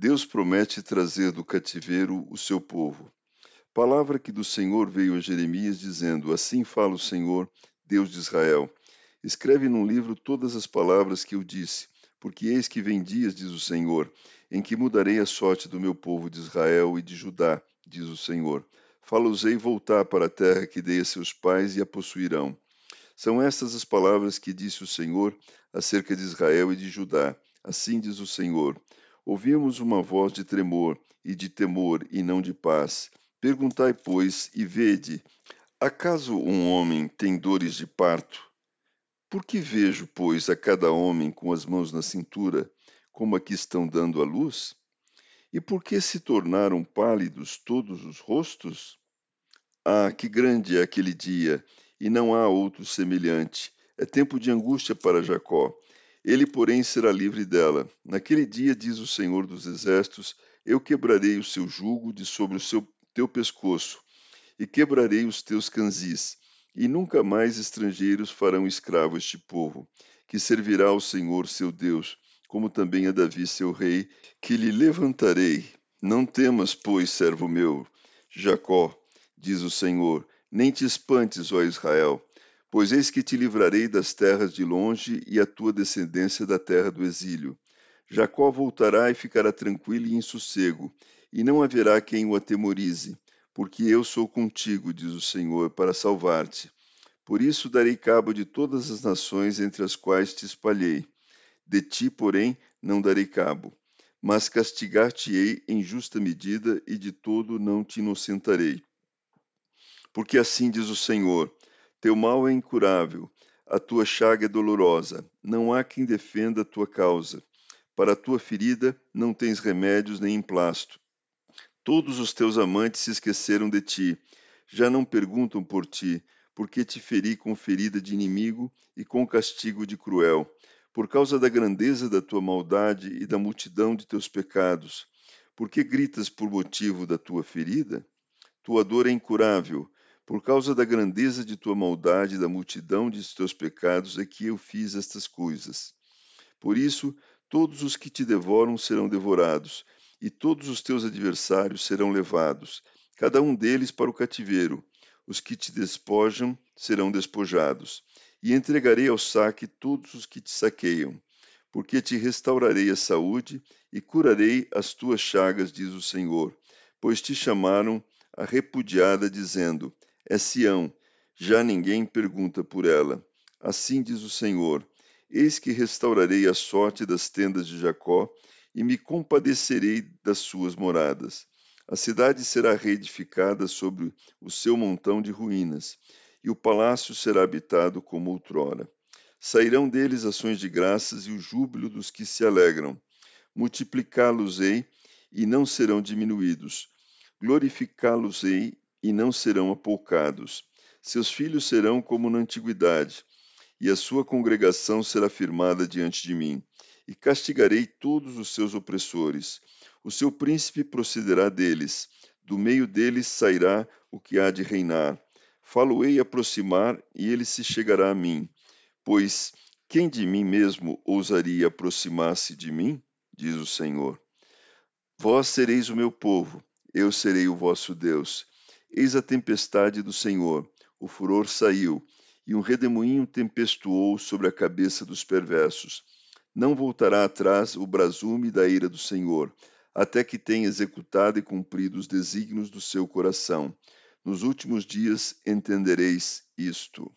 Deus promete trazer do cativeiro o seu povo. Palavra que do Senhor veio a Jeremias, dizendo: Assim fala o Senhor, Deus de Israel. Escreve num livro todas as palavras que eu disse, porque eis que vem dias, diz o Senhor, em que mudarei a sorte do meu povo de Israel e de Judá, diz o Senhor. Falo-os-ei voltar para a terra que dei a seus pais e a possuirão. São estas as palavras que disse o Senhor acerca de Israel e de Judá. Assim diz o Senhor: Ouvimos uma voz de tremor e de temor e não de paz. Perguntai, pois, e vede: acaso um homem tem dores de parto? Por que vejo, pois, a cada homem com as mãos na cintura, como aqui estão dando a luz? E por que se tornaram pálidos todos os rostos? Ah, que grande é aquele dia, e não há outro semelhante. É tempo de angústia para Jacó ele, porém, será livre dela. Naquele dia, diz o Senhor dos Exércitos, eu quebrarei o seu jugo de sobre o seu, teu pescoço, e quebrarei os teus canzis, e nunca mais estrangeiros farão escravo este povo, que servirá ao Senhor seu Deus, como também a Davi seu rei, que lhe levantarei. Não temas, pois, servo meu, Jacó, diz o Senhor, nem te espantes, ó Israel, Pois eis que te livrarei das terras de longe e a tua descendência da terra do exílio. Jacó voltará e ficará tranquilo e em sossego, e não haverá quem o atemorize, porque eu sou contigo, diz o Senhor, para salvar-te. Por isso darei cabo de todas as nações entre as quais te espalhei. De ti, porém, não darei cabo, mas castigar-te-ei em justa medida e de todo não te inocentarei. Porque assim diz o Senhor: teu mal é incurável, a tua chaga é dolorosa, não há quem defenda a tua causa. Para a tua ferida não tens remédios nem emplasto. Todos os teus amantes se esqueceram de ti, já não perguntam por ti, porque te feri com ferida de inimigo e com castigo de cruel, por causa da grandeza da tua maldade e da multidão de teus pecados. Por que gritas por motivo da tua ferida? Tua dor é incurável, por causa da grandeza de tua maldade e da multidão de teus pecados é que eu fiz estas coisas. Por isso, todos os que te devoram serão devorados, e todos os teus adversários serão levados, cada um deles para o cativeiro. Os que te despojam serão despojados, e entregarei ao saque todos os que te saqueiam, porque te restaurarei a saúde e curarei as tuas chagas, diz o Senhor, pois te chamaram a repudiada, dizendo: é Sião, já ninguém pergunta por ela. Assim diz o Senhor: Eis que restaurarei a sorte das tendas de Jacó e me compadecerei das suas moradas. A cidade será reedificada sobre o seu montão de ruínas, e o palácio será habitado como outrora. Sairão deles ações de graças e o júbilo dos que se alegram. Multiplicá-los-ei e não serão diminuídos. Glorificá-los-ei e não serão apoucados. Seus filhos serão como na antiguidade, e a sua congregação será firmada diante de mim. E castigarei todos os seus opressores. O seu príncipe procederá deles, do meio deles sairá o que há de reinar. Falo-ei aproximar, e ele se chegará a mim. Pois quem de mim mesmo ousaria aproximar-se de mim? Diz o Senhor. Vós sereis o meu povo, eu serei o vosso Deus Eis a tempestade do Senhor, o furor saiu, e um redemoinho tempestuou sobre a cabeça dos perversos. Não voltará atrás o brasume da ira do Senhor, até que tenha executado e cumprido os desígnios do seu coração. Nos últimos dias entendereis isto.